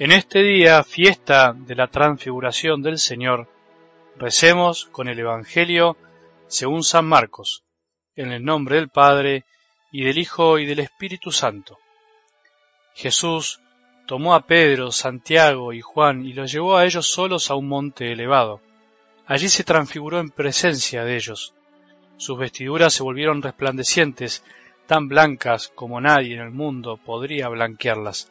En este día, fiesta de la transfiguración del Señor, recemos con el Evangelio según San Marcos, en el nombre del Padre, y del Hijo, y del Espíritu Santo. Jesús tomó a Pedro, Santiago y Juan y los llevó a ellos solos a un monte elevado. Allí se transfiguró en presencia de ellos. Sus vestiduras se volvieron resplandecientes, tan blancas como nadie en el mundo podría blanquearlas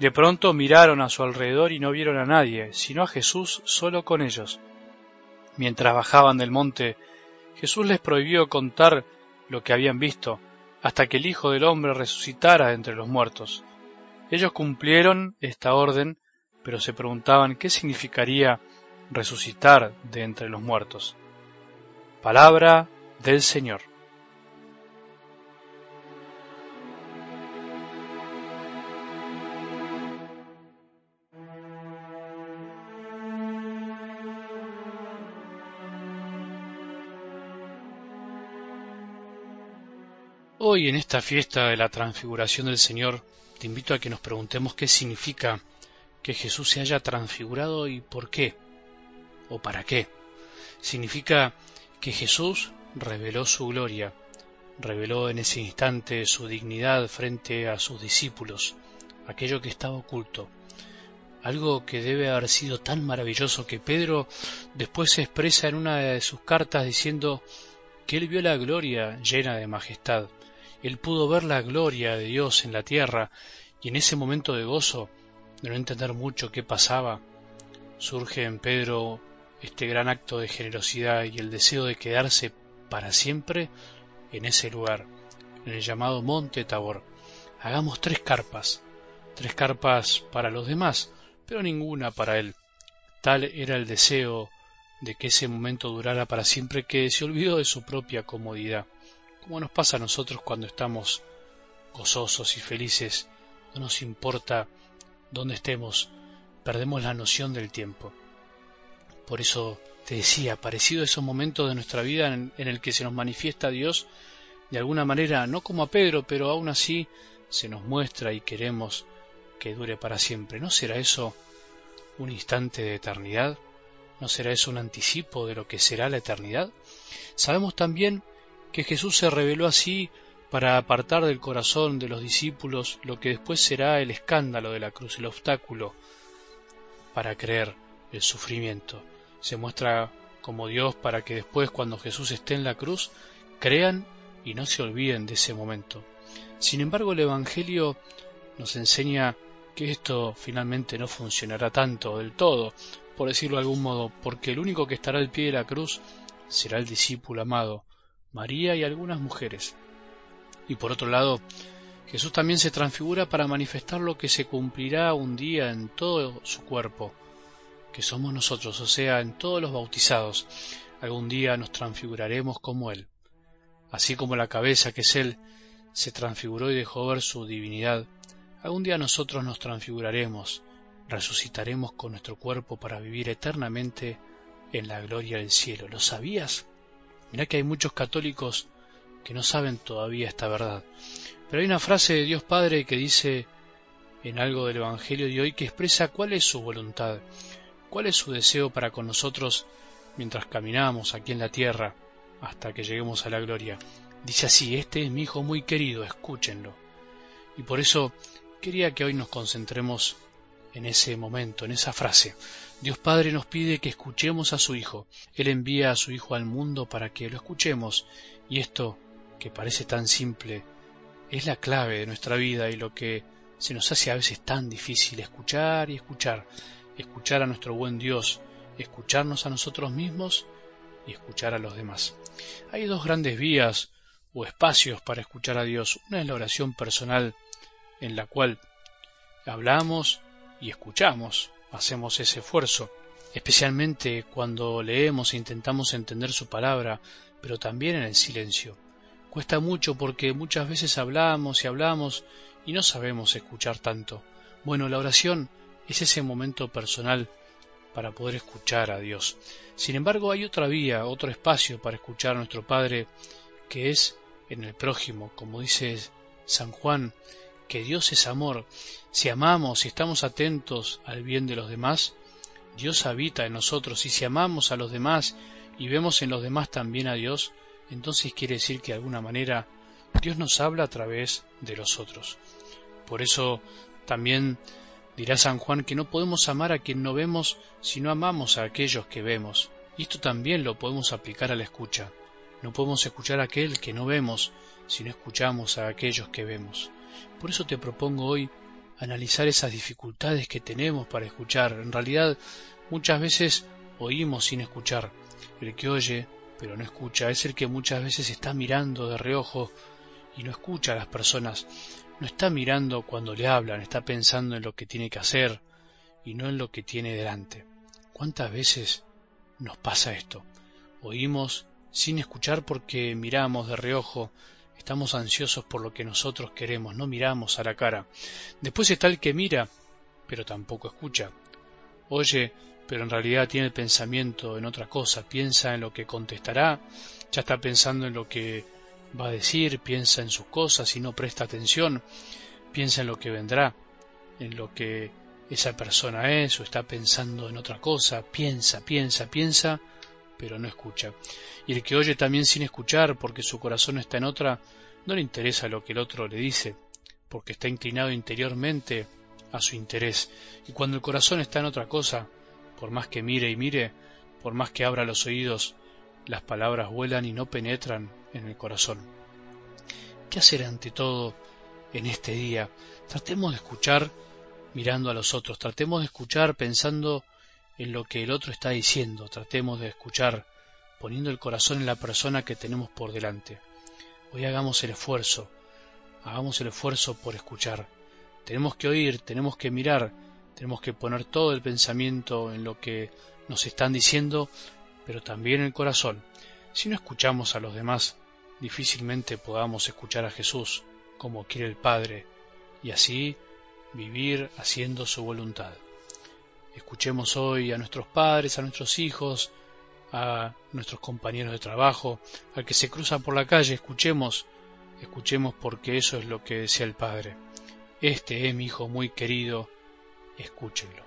De pronto miraron a su alrededor y no vieron a nadie, sino a Jesús solo con ellos. Mientras bajaban del monte, Jesús les prohibió contar lo que habían visto, hasta que el Hijo del Hombre resucitara entre los muertos. Ellos cumplieron esta orden, pero se preguntaban qué significaría resucitar de entre los muertos. Palabra del Señor. Hoy en esta fiesta de la transfiguración del Señor te invito a que nos preguntemos qué significa que Jesús se haya transfigurado y por qué o para qué. Significa que Jesús reveló su gloria, reveló en ese instante su dignidad frente a sus discípulos, aquello que estaba oculto, algo que debe haber sido tan maravilloso que Pedro después se expresa en una de sus cartas diciendo que él vio la gloria llena de majestad él pudo ver la gloria de Dios en la tierra y en ese momento de gozo, de no entender mucho qué pasaba, surge en Pedro este gran acto de generosidad y el deseo de quedarse para siempre en ese lugar, en el llamado Monte Tabor. Hagamos tres carpas, tres carpas para los demás, pero ninguna para él. Tal era el deseo de que ese momento durara para siempre que se olvidó de su propia comodidad como nos pasa a nosotros cuando estamos gozosos y felices, no nos importa dónde estemos, perdemos la noción del tiempo. Por eso te decía, parecido a esos momentos de nuestra vida en, el que se nos manifiesta Dios, de alguna manera, no como a Pedro, pero aún así se nos muestra y queremos que dure para siempre. ¿No será eso un instante de eternidad? ¿No será eso un anticipo de lo que será la eternidad? Sabemos también que Jesús se reveló así para apartar del corazón de los discípulos lo que después será el escándalo de la cruz, el obstáculo para creer, el sufrimiento. Se muestra como Dios para que después, cuando Jesús esté en la cruz, crean y no se olviden de ese momento. Sin embargo, el Evangelio nos enseña que esto finalmente no funcionará tanto del todo, por decirlo de algún modo, porque el único que estará al pie de la cruz será el discípulo amado, María y algunas mujeres. Y por otro lado, Jesús también se transfigura para manifestar lo que se cumplirá un día en todo su cuerpo, que somos nosotros, o sea, en todos los bautizados. Algún día nos transfiguraremos como Él. Así como la cabeza, que es Él, se transfiguró y dejó ver su divinidad, algún día nosotros nos transfiguraremos, resucitaremos con nuestro cuerpo para vivir eternamente en la gloria del cielo. ¿Lo sabías? Mirá que hay muchos católicos que no saben todavía esta verdad. Pero hay una frase de Dios Padre que dice en algo del Evangelio de hoy que expresa cuál es su voluntad, cuál es su deseo para con nosotros mientras caminamos aquí en la tierra hasta que lleguemos a la gloria. Dice así, este es mi Hijo muy querido, escúchenlo. Y por eso quería que hoy nos concentremos en ese momento, en esa frase. Dios Padre nos pide que escuchemos a su Hijo. Él envía a su Hijo al mundo para que lo escuchemos. Y esto, que parece tan simple, es la clave de nuestra vida y lo que se nos hace a veces tan difícil escuchar y escuchar. Escuchar a nuestro buen Dios, escucharnos a nosotros mismos y escuchar a los demás. Hay dos grandes vías o espacios para escuchar a Dios. Una es la oración personal, en la cual hablamos y escuchamos hacemos ese esfuerzo, especialmente cuando leemos e intentamos entender su palabra, pero también en el silencio. Cuesta mucho porque muchas veces hablamos y hablamos y no sabemos escuchar tanto. Bueno, la oración es ese momento personal para poder escuchar a Dios. Sin embargo, hay otra vía, otro espacio para escuchar a nuestro Padre, que es en el prójimo, como dice San Juan, que Dios es amor. Si amamos, si estamos atentos al bien de los demás, Dios habita en nosotros. Y si amamos a los demás y vemos en los demás también a Dios, entonces quiere decir que de alguna manera Dios nos habla a través de los otros. Por eso también dirá San Juan que no podemos amar a quien no vemos si no amamos a aquellos que vemos. Y esto también lo podemos aplicar a la escucha. No podemos escuchar a aquel que no vemos si no escuchamos a aquellos que vemos. Por eso te propongo hoy analizar esas dificultades que tenemos para escuchar. En realidad, muchas veces oímos sin escuchar. El que oye, pero no escucha, es el que muchas veces está mirando de reojo y no escucha a las personas. No está mirando cuando le hablan, está pensando en lo que tiene que hacer y no en lo que tiene delante. ¿Cuántas veces nos pasa esto? Oímos sin escuchar porque miramos de reojo, estamos ansiosos por lo que nosotros queremos, no miramos a la cara. Después está el que mira, pero tampoco escucha. Oye, pero en realidad tiene el pensamiento en otra cosa, piensa en lo que contestará, ya está pensando en lo que va a decir, piensa en sus cosas y no presta atención, piensa en lo que vendrá, en lo que esa persona es o está pensando en otra cosa, piensa, piensa, piensa, pero no escucha. Y el que oye también sin escuchar porque su corazón está en otra, no le interesa lo que el otro le dice, porque está inclinado interiormente a su interés. Y cuando el corazón está en otra cosa, por más que mire y mire, por más que abra los oídos, las palabras vuelan y no penetran en el corazón. ¿Qué hacer ante todo en este día? Tratemos de escuchar mirando a los otros, tratemos de escuchar pensando en lo que el otro está diciendo, tratemos de escuchar poniendo el corazón en la persona que tenemos por delante. Hoy hagamos el esfuerzo, hagamos el esfuerzo por escuchar. Tenemos que oír, tenemos que mirar, tenemos que poner todo el pensamiento en lo que nos están diciendo, pero también el corazón. Si no escuchamos a los demás, difícilmente podamos escuchar a Jesús como quiere el Padre, y así vivir haciendo su voluntad. Escuchemos hoy a nuestros padres, a nuestros hijos, a nuestros compañeros de trabajo, al que se cruza por la calle, escuchemos, escuchemos porque eso es lo que desea el Padre. Este es mi Hijo muy querido, escúchenlo.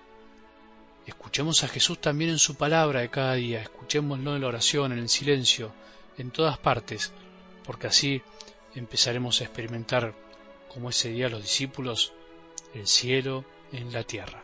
Escuchemos a Jesús también en su palabra de cada día, escuchémoslo en la oración, en el silencio, en todas partes, porque así empezaremos a experimentar, como ese día los discípulos, el cielo en la tierra.